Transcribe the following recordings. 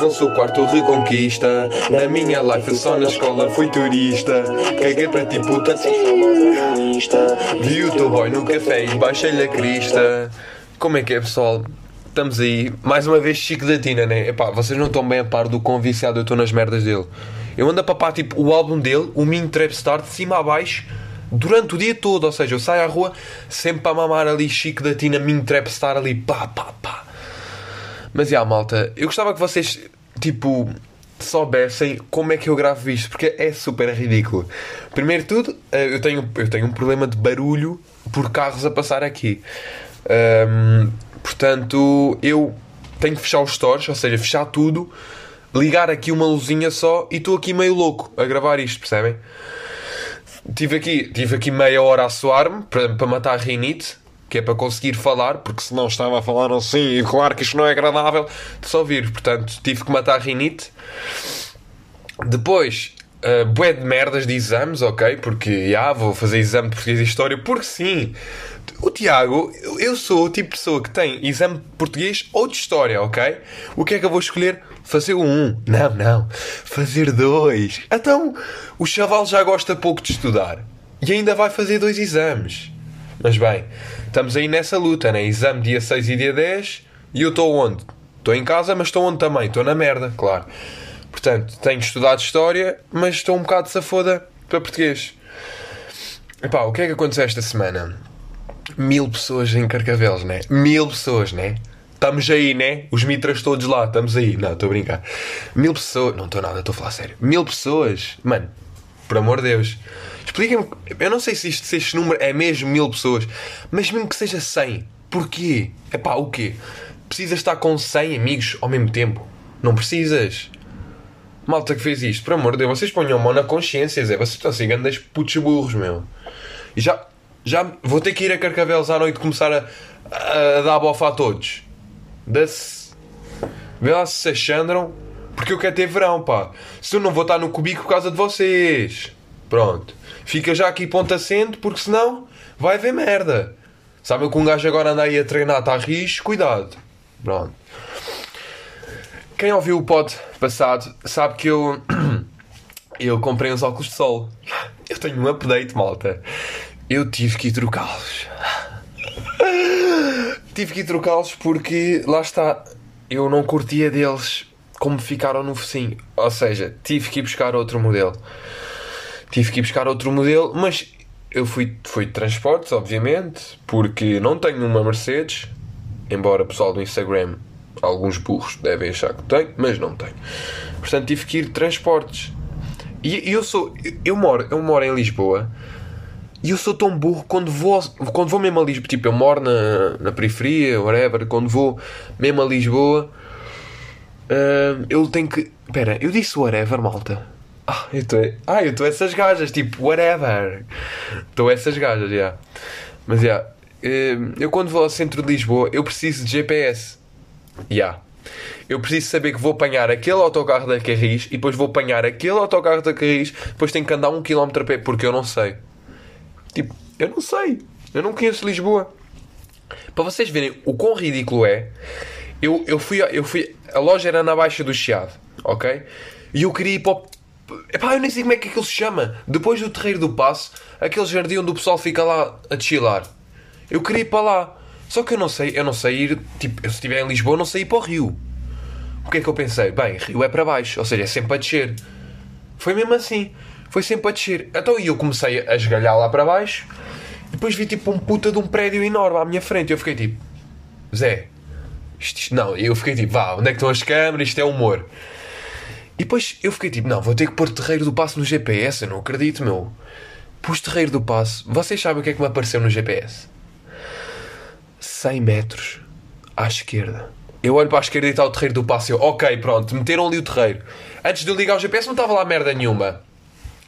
Não sou quarto reconquista. Na minha life só na escola fui turista. Caguei para ti puta. Vi o teu boy no café e baixei-lhe a crista. Como é que é pessoal? Estamos aí, mais uma vez Chico da Tina, né? Epá, vocês não estão bem a par do quão viciado eu estou nas merdas dele. Eu ando a papar tipo o álbum dele, o Min Trap Star, de cima a baixo, durante o dia todo. Ou seja, eu saio à rua sempre para mamar ali Chico da Tina, Min Trap Star ali, pá, pá, pá. Mas já, malta, eu gostava que vocês, tipo, soubessem como é que eu gravo isto, porque é super ridículo. Primeiro de tudo, eh, eu tenho, eu tenho um problema de barulho por carros a passar aqui. Ahm, portanto, eu tenho que fechar os stores, ou seja, fechar tudo, ligar aqui uma luzinha só e estou aqui meio louco a gravar isto, percebem? Tive aqui, tive aqui meia hora a suar-me para, para matar a rinite, que é para conseguir falar, porque senão estava a falar assim, e claro que isto não é agradável de só ouvir. Portanto, tive que matar a rinite. Depois, uh, bué de merdas de exames, ok? Porque, já, vou fazer exame de português e história, porque sim. O Tiago, eu sou o tipo de pessoa que tem exame de português ou de história, ok? O que é que eu vou escolher? Fazer um. Não, não. Fazer dois. Então, o chaval já gosta pouco de estudar. E ainda vai fazer dois exames. Mas bem, estamos aí nessa luta, né? Exame dia 6 e dia 10. E eu estou onde? Estou em casa, mas estou onde também? Estou na merda, claro. Portanto, tenho estudado História, mas estou um bocado safoda para português. Epá, o que é que aconteceu esta semana? Mil pessoas em Carcavelos, né? Mil pessoas, né? Estamos aí, né? Os mitras todos lá, estamos aí. Não, estou a brincar. Mil pessoas. Não estou nada, estou a falar sério. Mil pessoas. Mano, por amor de Deus. Expliquem-me. Eu não sei se, isto, se este número é mesmo mil pessoas, mas mesmo que seja 100. Porquê? Epá, o quê? Precisas estar com 100 amigos ao mesmo tempo? Não precisas. Malta que fez isto, por amor de Deus, vocês ponham a mão na consciência, Zé. Vocês estão assim, grandes putos burros, meu. E já, já vou ter que ir a Carcavelos à noite começar a, a, a dar bofa a todos. Dá-se. Vê lá se se achandram. Porque eu quero ter verão, pá. Se eu não vou estar no cubico por causa de vocês. Pronto. Fica já aqui ponto assento, porque senão vai haver merda. Sabe que um gajo agora anda aí a treinar, está a risco, cuidado. Pronto. Quem ouviu o pod passado sabe que eu. Eu comprei uns óculos de sol. Eu tenho um update, malta. Eu tive que trocá-los. Tive que trocá-los porque, lá está, eu não curtia deles como ficaram no focinho. Ou seja, tive que ir buscar outro modelo. Tive que ir buscar outro modelo, mas eu fui, fui de transportes, obviamente, porque não tenho uma Mercedes, embora o pessoal do Instagram, alguns burros devem achar que tenho, mas não tenho. Portanto, tive que ir de transportes. E eu sou. Eu moro, eu moro em Lisboa e eu sou tão burro quando vou, quando vou mesmo a Lisboa. Tipo, eu moro na, na periferia, whatever. Quando vou mesmo a Lisboa, hum, eu tenho que. Espera, eu disse whatever, malta. Ah, eu estou ah, eu estou essas gajas, tipo, whatever. Estou essas gajas, já. Mas, já. hum, eu quando vou ao centro de Lisboa, eu preciso de GPS. Já. Eu preciso saber que vou apanhar aquele autocarro da Carris e depois vou apanhar aquele autocarro da Carris, depois tenho que andar um quilómetro a pé porque eu não sei. Tipo, eu não sei. Eu não conheço Lisboa. Para vocês verem o quão ridículo é, eu, eu, fui, eu fui. A loja era na Baixa do Chiado, ok? E eu queria ir para o. Epá, eu nem sei como é que aquilo se chama. Depois do Terreiro do Passo, aquele jardim onde o pessoal fica lá a chilar. Eu queria ir para lá. Só que eu não sei, eu não sei ir. Tipo, eu se estiver em Lisboa, eu não sei ir para o Rio. O que é que eu pensei? Bem, Rio é para baixo, ou seja, é sempre a descer. Foi mesmo assim. Foi sempre a descer. Então eu comecei a esgalhar lá para baixo. Depois vi tipo um puta de um prédio enorme à minha frente. Eu fiquei tipo, Zé, isto, isto- não. Eu fiquei tipo, vá, onde é que estão as câmaras? Isto é humor. E depois eu fiquei tipo, não, vou ter que pôr Terreiro do Passo no GPS. Eu não acredito, meu. Pus Terreiro do Passo. Vocês sabem o que é que me apareceu no GPS? 100 metros à esquerda. Eu olho para a esquerda e está o terreiro do passo. Eu, ok, pronto, meteram ali o terreiro. Antes de eu ligar o GPS não estava lá merda nenhuma.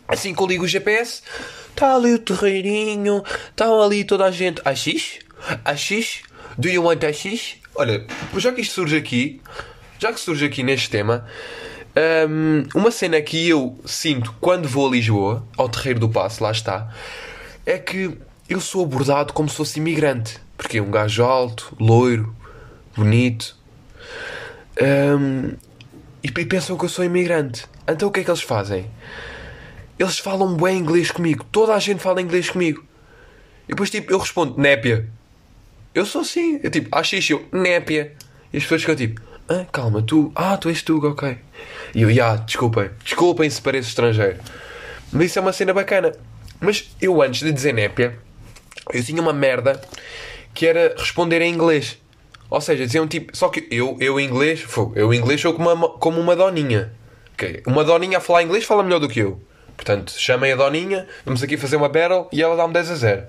Assim que eu ligo o GPS, está ali o terreirinho, está ali toda a gente. AX? AX? Do you want AX? Olha, já que isto surge aqui, já que surge aqui neste tema, hum, uma cena que eu sinto quando vou a Lisboa, ao terreiro do passo, lá está, é que eu sou abordado como se fosse imigrante. Porque é um gajo alto, loiro, bonito. Um, e, e pensam que eu sou imigrante. Então o que é que eles fazem? Eles falam bem inglês comigo. Toda a gente fala inglês comigo. E depois, tipo, eu respondo, népia. Eu sou assim. Eu, tipo, acho eu, népia. E as pessoas ficam, tipo, ah, calma, tu, ah, tu és tu, ok. E eu, já, desculpem. Desculpem se pareço estrangeiro. Mas isso é uma cena bacana. Mas eu, antes de dizer népia, eu tinha uma merda que era responder em inglês. Ou seja, diziam tipo. Só que eu, eu em inglês. Eu em inglês sou como uma, como uma doninha. Okay. Uma doninha a falar inglês fala melhor do que eu. Portanto, chamem a doninha, vamos aqui fazer uma battle e ela dá-me 10 a 0.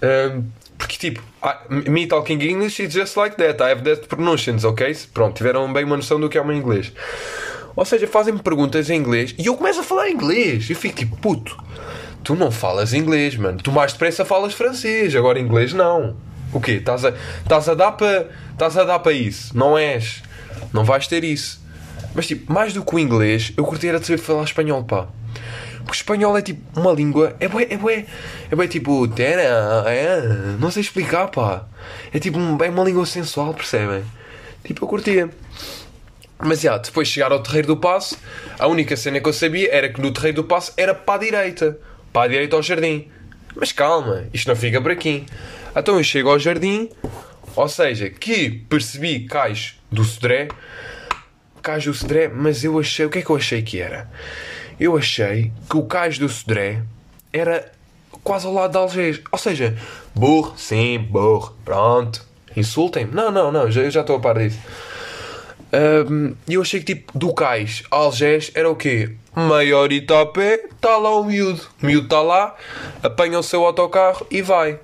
Um, porque tipo, me talking English is just like that. I have that pronunciations, ok? Pronto, tiveram bem uma noção do que é uma inglês. Ou seja, fazem-me perguntas em inglês e eu começo a falar inglês. Eu fico tipo, puto, tu não falas inglês, mano. Tu mais depressa falas francês, agora inglês não. O quê? Estás a, estás a dar para estás a dar para isso? Não és. Não vais ter isso. Mas tipo, mais do que o inglês, eu curti era de saber falar espanhol, pá. Porque espanhol é tipo uma língua. É bué, é bué. É bué tipo. É, não sei explicar, pá. É tipo é uma língua sensual, percebem? Tipo, eu curtia. Mas já, depois de chegar ao Terreiro do Passo, a única cena que eu sabia era que no Terreiro do Passo era para a direita. Para a direita ao jardim. Mas calma, isto não fica por aqui. Então eu chego ao jardim, ou seja, que percebi cais do Sodré, cais do Sodré, mas eu achei, o que é que eu achei que era? Eu achei que o cais do Sodré era quase ao lado de Algés. Ou seja, burro, sim, burro, pronto. Insultem-me? Não, não, não, já, eu já estou a par disso. E eu achei que tipo, do cais a Algés era o quê? Meia horita a pé, está lá o miúdo. O miúdo está lá, apanha o seu autocarro e vai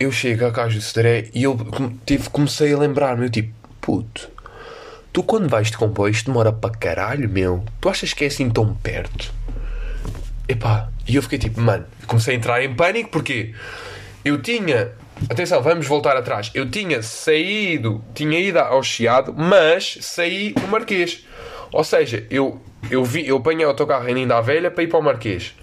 eu chego à Caixa do Cedré e eu tive, comecei a lembrar-me, eu tipo, puto, tu quando vais de comboio isto demora para caralho, meu. Tu achas que é assim tão perto? Epá, e eu fiquei tipo, mano, comecei a entrar em pânico porque eu tinha, atenção, vamos voltar atrás, eu tinha saído, tinha ido ao Chiado, mas saí no Marquês. Ou seja, eu, eu, vi, eu apanhei o autocarro ainda à velha para ir para o Marquês.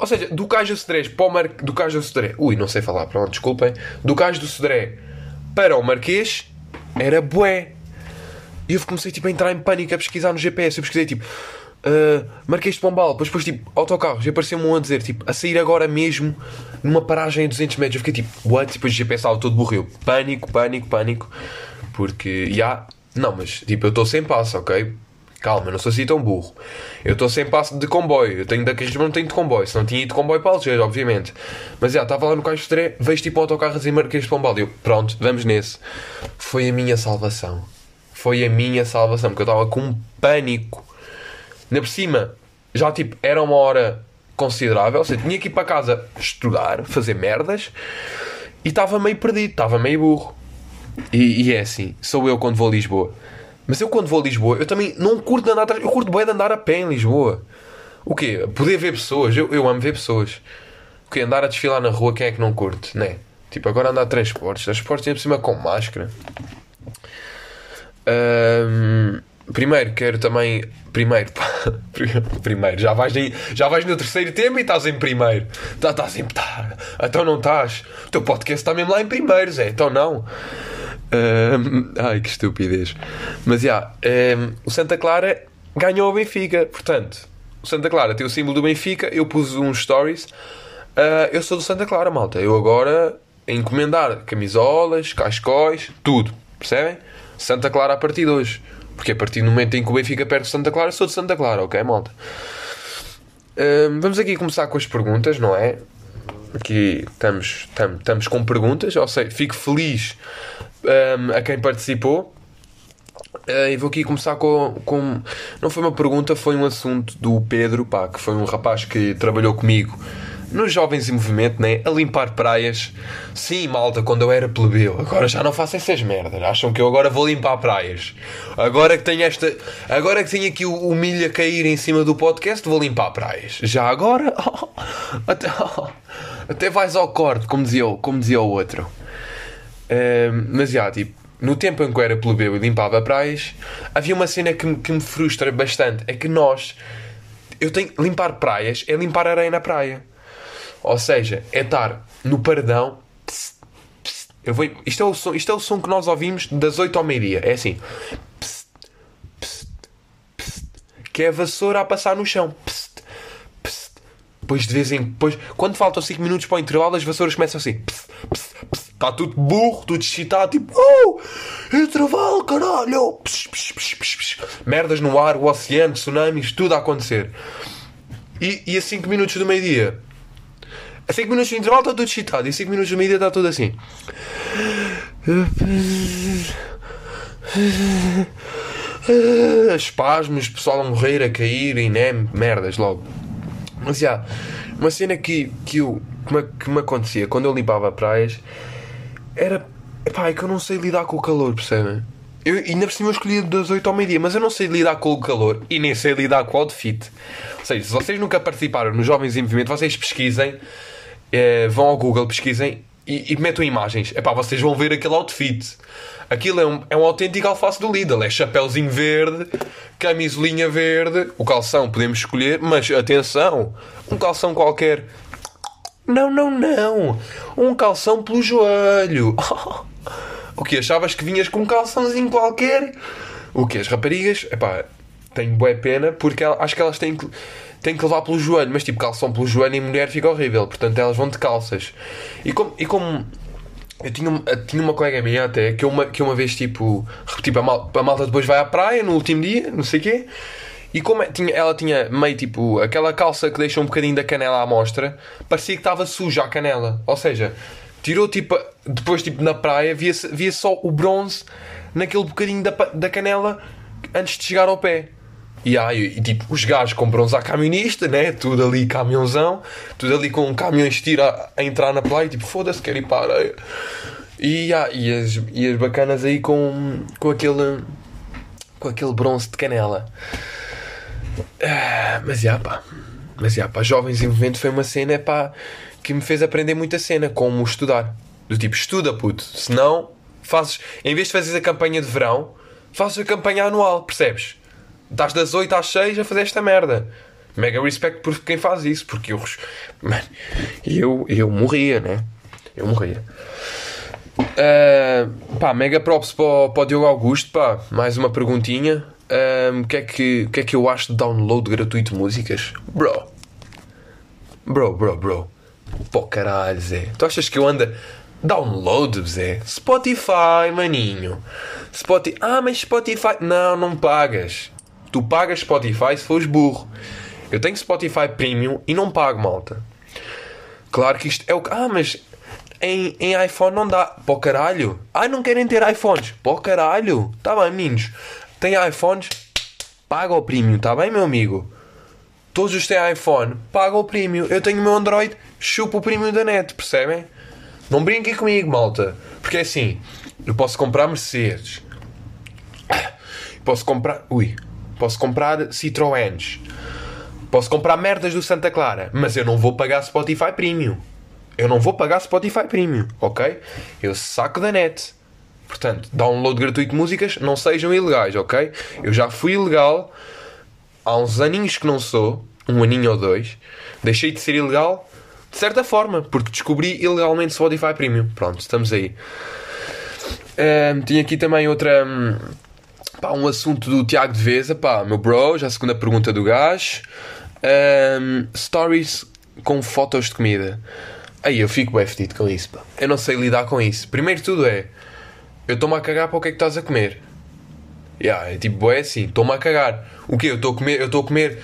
Ou seja, do Cais do Cedré para o Mar... do do Cedré, ui, não sei falar, pronto, desculpem. Do Cais do Cedré para o Marquês era bué. E eu comecei tipo, a entrar em pânico a pesquisar no GPS. Eu pesquisei tipo uh, Marquês de Pombal, depois, tipo autocarros. E apareceu-me um a dizer tipo a sair agora mesmo numa paragem a 200 metros. Eu fiquei tipo, what? Depois o GPS estava todo borreu. Pânico, pânico, pânico. Porque, já, yeah, não, mas tipo, eu estou sem passo, ok? Calma, não sou assim tão burro. Eu estou sem passo de comboio. Eu tenho daqui, mas não tenho de comboio. Se não tinha ido de comboio para Algés, obviamente. Mas já, estava lá no Caixo de vejo tipo autocarro e Marquês de Pombal. Eu, pronto, vamos nesse. Foi a minha salvação. Foi a minha salvação, porque eu estava com pânico. Ainda por cima, já tipo, era uma hora considerável. Ou seja, tinha que ir para casa estudar, fazer merdas. E estava meio perdido, estava meio burro. E, e é assim, sou eu quando vou a Lisboa mas eu quando vou a Lisboa, eu também não curto de andar atrás. Eu curto bem de andar a pé em Lisboa. O quê? Poder ver pessoas. Eu, eu amo ver pessoas. O quê? Andar a desfilar na rua, quem é que não curte? Né? Tipo, agora andar a transportes. Transportes em cima com máscara. Um, primeiro, quero também. Primeiro, pá, primeiro, já vais, em, já vais no terceiro tema e estás em primeiro. Tá, estás em. Tá, então não estás. O teu podcast está mesmo lá em primeiro, Zé. Então não. Um, ai, que estupidez. Mas já, yeah, um, o Santa Clara ganhou o Benfica. Portanto, o Santa Clara tem o símbolo do Benfica. Eu pus uns stories. Uh, eu sou do Santa Clara, malta. Eu agora encomendar camisolas, cascóis, tudo. Percebem? Santa Clara a partir de hoje. Porque a partir do momento em que o Benfica perde Santa Clara, sou de Santa Clara, ok, malta? Um, vamos aqui começar com as perguntas, não é? Aqui estamos, estamos, estamos com perguntas, ou seja, fico feliz um, a quem participou. Uh, e vou aqui começar com, com. Não foi uma pergunta, foi um assunto do Pedro, pá, que foi um rapaz que trabalhou comigo nos Jovens em Movimento, né? A limpar praias. Sim, malta, quando eu era plebeu. Agora já não faço essas merdas. Acham que eu agora vou limpar praias. Agora que tenho esta. Agora que tenho aqui o, o milho a cair em cima do podcast, vou limpar praias. Já agora. até, até vais ao corte, como dizia, como dizia o outro mas já, tipo, no tempo em que eu era plebeu e limpava praias, havia uma cena que, que me frustra bastante. É que nós. Eu tenho. Limpar praias é limpar areia na praia. Ou seja, é estar no paredão. Pss, pss, Eu vou, isto, é o som, isto é o som que nós ouvimos das 8 ao meio-dia. É assim. Psst, que é a vassoura a passar no chão. Depois de vez em depois, quando faltam 5 minutos para o intervalo, as vassouras começam assim. Está tudo burro, tudo excitado, tipo, oh, intervalo, caralho! Psst, psst, psst. Merdas no ar, o oceano, tsunamis, tudo a acontecer. E, e a 5 minutos do meio-dia, 5 minutos do intervalo está tudo excitado, e a 5 minutos do meio-dia está tudo assim. Espasmos, pessoal a morrer, a cair, e né, merdas logo. Mas já, uma cena que, que, eu, que, me, que me acontecia quando eu limpava praias era. Epá, é que eu não sei lidar com o calor, percebem? Eu, ainda por cima escolhi das 8 ao meio-dia, mas eu não sei lidar com o calor e nem sei lidar com o outfit. Ou seja, se vocês nunca participaram nos Jovens em Movimento, vocês pesquisem, eh, vão ao Google, pesquisem e, e metam imagens. Epá, vocês vão ver aquele outfit. Aquilo é um, é um autêntico alface do Lidl. É chapéuzinho verde, camisolinha verde, o calção podemos escolher, mas atenção, um calção qualquer. Não, não, não. Um calção pelo joelho. o que achavas que vinhas com um calçãozinho qualquer? O que as raparigas, epá, tenho boa pena porque acho que elas têm que, têm que levar pelo joelho, mas tipo, calção pelo joelho em mulher fica horrível, portanto elas vão de calças. E como, e como eu tinha, tinha uma colega minha até que uma, que uma vez tipo, tipo a, mal, a malta depois vai à praia no último dia, não sei o quê. E como é- tinha, ela tinha meio tipo aquela calça que deixa um bocadinho da canela à mostra, parecia que estava suja a canela. Ou seja, tirou tipo, depois tipo na praia, via-se via só o bronze naquele bocadinho da, da canela antes de chegar ao pé. E, aí, e tipo, os gajos com bronze à camionista, né? Tudo ali caminhãozão, tudo ali com caminhões de tiro a, entrar na praia, tipo, foda-se, quero ir para a areia. E, ah, e, as, e as bacanas aí com, com aquele com aquele bronze de canela. Ah, mas já pá, mas já pá, Jovens em Movimento foi uma cena pá, que me fez aprender muita cena, como estudar. Do tipo, estuda puto, senão fazes, em vez de fazeres a campanha de verão, fazes a campanha anual, percebes? Estás das 8 às 6 a fazer esta merda. Mega respect por quem faz isso, porque eu, eu, eu morria, né? Eu morria. Uh, pá, mega props para, para o Diogo Augusto, pá, mais uma perguntinha. Um, o, que é que, o que é que eu acho de download gratuito de músicas? Bro, bro, bro, bro. Pô, caralho, Zé. Tu achas que eu ando. Download, Zé? Spotify, maninho. Spotify. Ah, mas Spotify. Não, não pagas. Tu pagas Spotify se fores burro. Eu tenho Spotify Premium e não pago, malta. Claro que isto é o que. Ah, mas em, em iPhone não dá. Pô caralho. Ah, não querem ter iPhones. Pô caralho. Tá bem, meninos. Tem iPhones? Paga o premium, tá bem, meu amigo? Todos os têm iPhone, paga o premium. Eu tenho o meu Android, chupa o premium da net, percebem? Não brinquem comigo, malta. Porque é assim, eu posso comprar Mercedes. Posso comprar. Ui. Posso comprar Citroëns. Posso comprar merdas do Santa Clara. Mas eu não vou pagar Spotify Premium. Eu não vou pagar Spotify Premium, ok? Eu saco da net. Portanto, download gratuito de músicas, não sejam ilegais, ok? Eu já fui ilegal há uns aninhos que não sou, um aninho ou dois. Deixei de ser ilegal de certa forma, porque descobri ilegalmente Spotify Premium. Pronto, estamos aí. Ahm, tinha aqui também outra. hum, pá, um assunto do Tiago de Veza, pá, meu bro, já a segunda pergunta do gajo. Ahm, stories com fotos de comida. Aí eu fico bem fedido com isso, pá. Eu não sei lidar com isso. Primeiro tudo é, eu estou-me a cagar para o que é que estás a comer. Yeah, é tipo, é assim, estou-me a cagar. O quê? Eu estou a comer, eu estou a comer.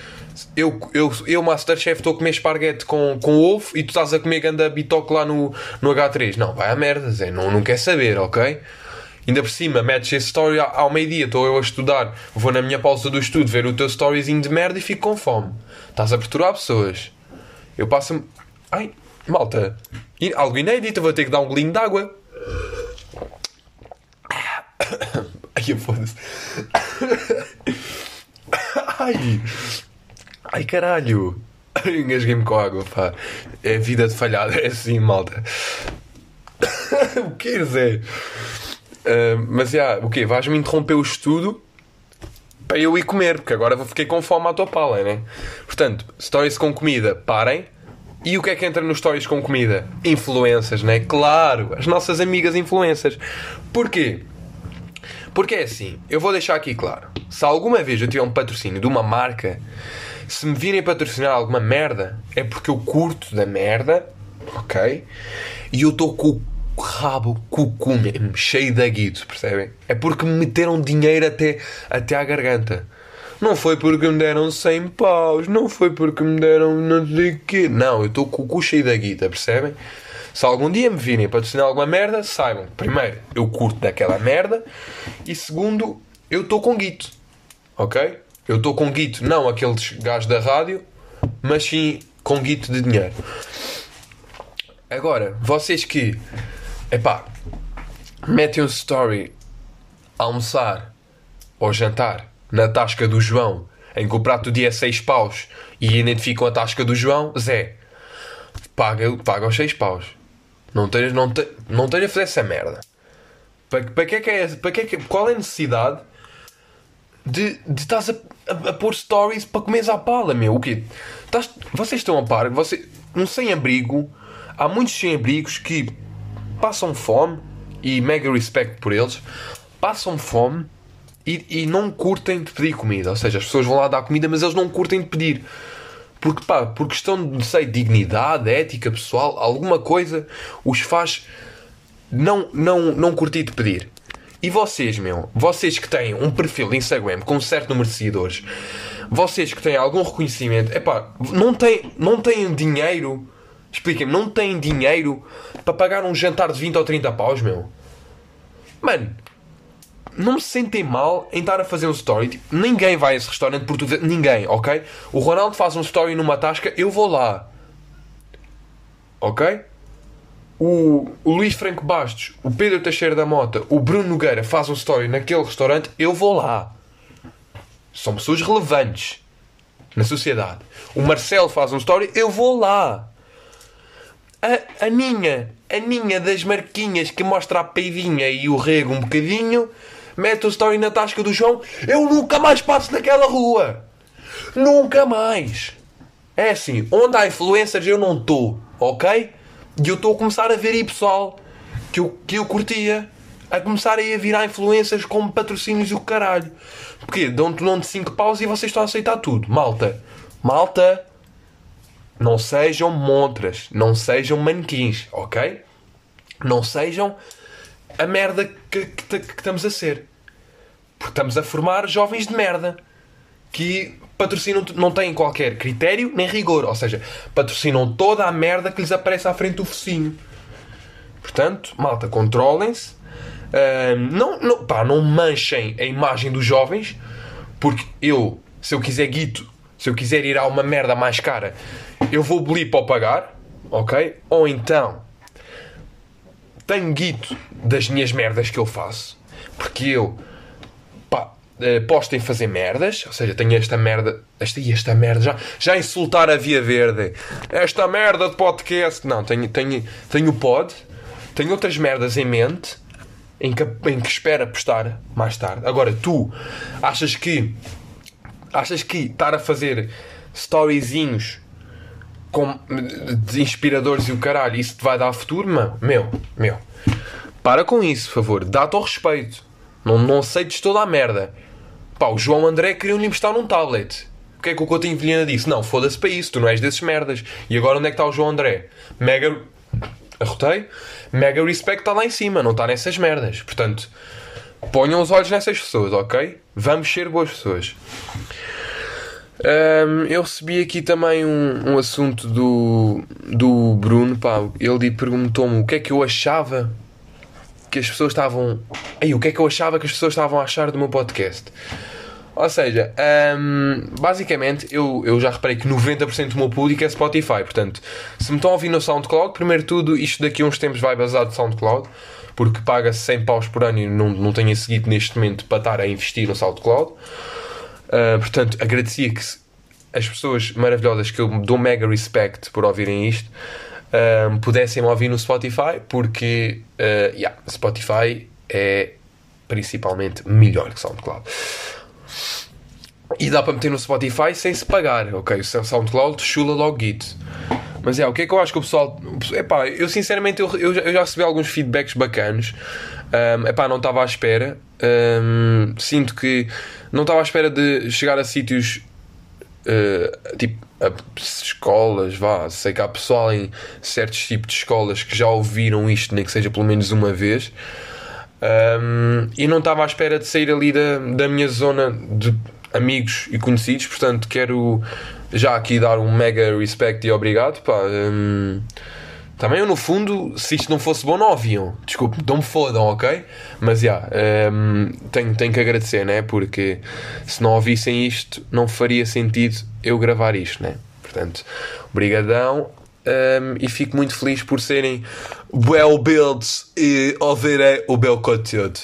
Eu, eu, eu Masterchef, estou a comer esparguete com, com ovo e tu estás a comer ganda bitoque lá no, no H3. Não, vai à merda, Zé. Não, não quer saber, ok? Ainda por cima, metes esse story ao, meio-dia, estou eu a estudar, vou na minha pausa do estudo ver o teu storyzinho de merda e fico com fome. Estás a perturbar pessoas. Eu passo. Ai, malta, algo inédito, vou ter que dar um golinho de água. Ai, foda-se. Ai, ai caralho. Engasguei-me com água, pá. É vida de falhada, é assim, malta. o que Zé? Mas já, o quê? Vais-me interromper o estudo para eu ir comer, porque agora vou fiquei com fome à tua pala, né? Portanto, stories com comida, parem. E o que é que entra nos stories com comida? Influências, né? Claro, as nossas amigas influências. Porquê? Porque é assim, eu vou deixar aqui claro. Se alguma vez eu tiver um patrocínio de uma marca, se me virem patrocinar alguma merda, é porque eu curto da merda, ok? E eu estou com o rabo, com o cu mesmo, cheio de aguito, percebem? É porque me meteram dinheiro até, até à garganta. Não foi porque me deram 100 paus, não foi porque me deram não sei o quê. Não, eu estou com o cu cheio da guita, percebem? Se algum dia me virem patrocinar alguma merda, saibam, primeiro, eu curto daquela merda e segundo, eu estou com guito, ok? Eu estou com guito, não aqueles gajos da rádio, mas sim com guito de dinheiro. Agora, vocês que, epá, metem um story a almoçar ou jantar na tasca do João, em que o prato do dia é 6 paus e identificam a tasca do João, Zé, paga, paga os 6 paus. Não tens, não, te, não tens a fazer essa merda. Para, para que é que é, para que é que, qual é a necessidade de, de estás a, a, a pôr stories para comeres à pala, meu? O quê? Estás, vocês estão a par, você, um sem-abrigo, há muitos sem-abrigos que passam fome, e mega respect por eles, passam fome e, e não curtem de pedir comida. Ou seja, as pessoas vão lá dar comida, mas eles não curtem de pedir. Porque, pá, por questão de, sei, dignidade, ética pessoal, alguma coisa os faz não, não, não curtir de pedir. E vocês, meu, vocês que têm um perfil de Instagram com um certo número de seguidores, vocês que têm algum reconhecimento, é pá, não têm, não têm dinheiro, expliquem-me, não têm dinheiro para pagar um jantar de 20 ou 30 paus, meu. Mano, não me sentem mal em estar a fazer um story. Tipo, ninguém vai a esse restaurante por tudo. Ninguém, ok? O Ronaldo faz um story numa tasca, eu vou lá. Ok? O, o Luís Franco Bastos, o Pedro Teixeira da Mota, o Bruno Nogueira faz um story naquele restaurante, eu vou lá. São pessoas relevantes na sociedade. O Marcelo faz um story, eu vou lá. A, a Ninha, a Ninha das Marquinhas que mostra a peidinha e o rego um bocadinho, mete o story na tasca do João, eu nunca mais passo naquela rua. Nunca mais. É assim, onde há influencers eu não estou, ok? E eu estou a começar a ver aí pessoal que eu, que eu curtia a começar a ir a virar influências como patrocínios e o caralho. Porque dão-te um de 5 paus e vocês estão a aceitar tudo. Malta, malta, não sejam montras, não sejam manequins, ok? Não sejam a merda que, que, que estamos a ser. Porque estamos a formar jovens de merda que patrocinam, não têm qualquer critério nem rigor. Ou seja, patrocinam toda a merda que lhes aparece à frente do focinho. Portanto, malta, controlem-se. Uh, não, não, pá, não manchem a imagem dos jovens. Porque eu, se eu quiser guito, se eu quiser ir a uma merda mais cara, eu vou bolir para pagar. Ok? Ou então tenho guito das minhas merdas que eu faço. Porque eu pá, eh, em fazer merdas, ou seja, tenho esta merda, esta e esta merda, já, já insultar a Via Verde, esta merda de podcast. Não, tenho, tenho, tenho o pod, tenho outras merdas em mente em que, em que espera postar mais tarde. Agora, tu achas que achas que estar a fazer storyzinhos com, inspiradores e o caralho, isso te vai dar futuro, mano? Meu, meu. Para com isso, por favor. Dá-te ao respeito. Não, não aceites toda a merda. Pá, o João André queria-lhe emprestar num tablet. O que é que o Coutinho Vilhena disse? Não, foda-se para isso, tu não és desses merdas. E agora onde é que está o João André? Mega. Arrotei? Mega respect está lá em cima, não está nessas merdas. Portanto, ponham os olhos nessas pessoas, ok? Vamos ser boas pessoas. Um, eu recebi aqui também um, um assunto do, do Bruno. Pá, ele perguntou-me o que é que eu achava que as pessoas estavam. Aí, o que é que eu achava que as pessoas estavam a achar do meu podcast? Ou seja, um, basicamente eu, eu já reparei que 90% do meu público é Spotify. Portanto, se me estão a ouvir no SoundCloud, primeiro tudo, isto daqui a uns tempos vai basar de SoundCloud, porque paga-se 100 paus por ano e não, não tenho seguido neste momento para estar a investir no SoundCloud. Uh, portanto, agradecia que as pessoas maravilhosas que eu dou mega respect por ouvirem isto um, pudessem ouvir no Spotify, porque uh, yeah, Spotify é principalmente melhor que SoundCloud. E dá para meter no Spotify sem se pagar, ok? O SoundCloud chula logo Git. Mas é, o que é que eu acho que o pessoal. Epá, eu sinceramente eu, eu, já, eu já recebi alguns feedbacks bacanos. Um, epá, não estava à espera. Um, sinto que não estava à espera de chegar a sítios uh, tipo a escolas, vá. Sei que há pessoal em certos tipos de escolas que já ouviram isto, nem que seja pelo menos uma vez. Um, e não estava à espera de sair ali da, da minha zona de amigos e conhecidos, portanto quero já aqui dar um mega respect e obrigado. Pá. Um, também eu, no fundo, se isto não fosse bom, não ouviam. Desculpe, não me fodam, ok? Mas já, yeah, um, tenho, tenho que agradecer, né? Porque se não ouvissem isto, não faria sentido eu gravar isto, né? Portanto, obrigadão um, e fico muito feliz por serem well built e ouvirem o bel conteúdo.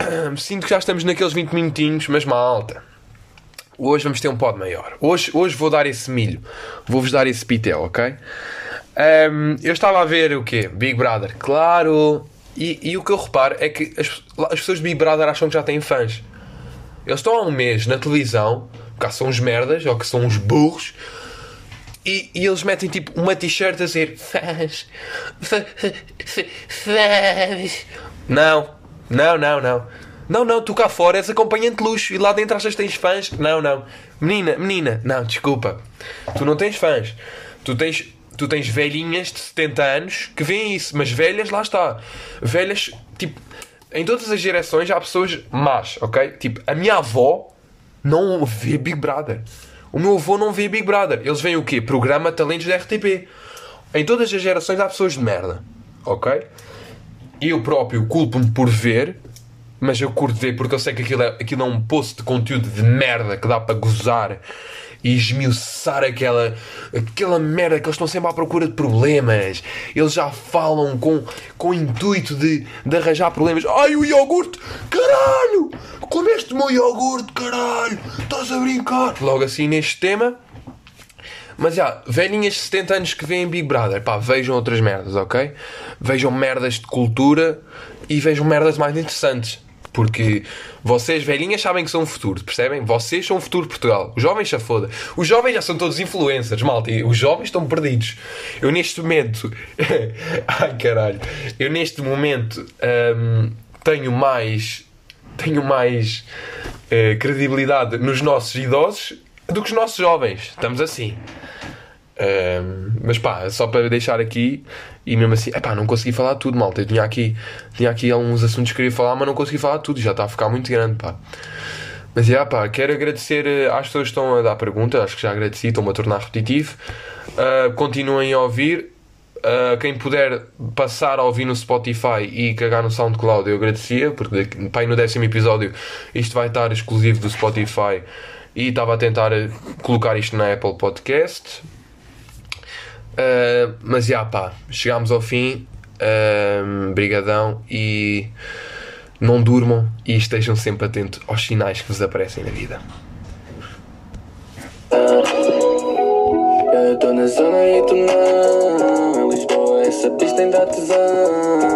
Um, sinto que já estamos naqueles 20 minutinhos, mas malta. Hoje vamos ter um pod maior. Hoje, hoje vou dar esse milho. Vou-vos dar esse pitel, ok? Um, eu estava a ver o quê? Big Brother, claro. E, e, o que eu reparo é que as, as pessoas de Big Brother acham que já têm fãs. Eles estão há um mês na televisão, cá são uns merdas, ou que são uns burros, e, e eles metem tipo uma t-shirt a dizer fãs, fãs. Não, não, não, não. Não, não, tu cá fora és acompanhante de luxo e lá dentro achas que tens fãs. Não, não. Menina, menina, não, desculpa. Tu não tens fãs. Tu tens, tu tens velhinhas de 70 anos que veem isso, mas velhas, lá está. Velhas, tipo, em todas as gerações há pessoas más, ok? Tipo, a minha avó não vê Big Brother. O meu avô não vê Big Brother. Eles veem o quê? Programa Talentos da RTP. Em todas as gerações há pessoas de merda, ok? Eu próprio culpo-me por ver mas eu curto ver porque eu sei que aquilo é, aquilo é um poço de conteúdo de merda que dá para gozar e esmiuçar aquela, aquela merda que eles estão sempre à procura de problemas. Eles já falam com, com o intuito de, de arranjar problemas. Ai, o iogurte! Caralho! Comeste o meu iogurte, caralho! Estás a brincar? Logo assim neste tema. Mas já, velhinhas de 70 anos que veem Big Brother, pá, vejam outras merdas, ok? Vejam merdas de cultura e vejam merdas mais interessantes. Porque vocês, velhinhas, sabem que são o futuro, percebem? Vocês são o futuro de Portugal. Os jovens já foda. Os jovens já são todos influencers, malta. Os jovens estão perdidos. Eu neste momento. Ai caralho. Eu neste momento hum, tenho mais. Tenho mais uh, credibilidade nos nossos idosos do que os nossos jovens. Estamos assim. Um, mas pá, só para deixar aqui e mesmo assim, epá, não consegui falar tudo, malta. Eu tinha aqui, tinha aqui alguns assuntos que queria falar, mas não consegui falar tudo, já está a ficar muito grande, pá. Mas é, pá, quero agradecer eh, às pessoas que estão a dar pergunta, acho que já agradeci, estão-me a tornar repetitivo. Uh, continuem a ouvir. Uh, quem puder passar a ouvir no Spotify e cagar no SoundCloud, eu agradecia, porque pá, no décimo episódio isto vai estar exclusivo do Spotify e estava a tentar colocar isto na Apple Podcast. Uh, mas já pá, chegámos ao fim. Uh, brigadão e não durmam e estejam sempre atentos aos sinais que vos aparecem na vida. Eu tô na zona e tu não Lisboa, essa pista ainda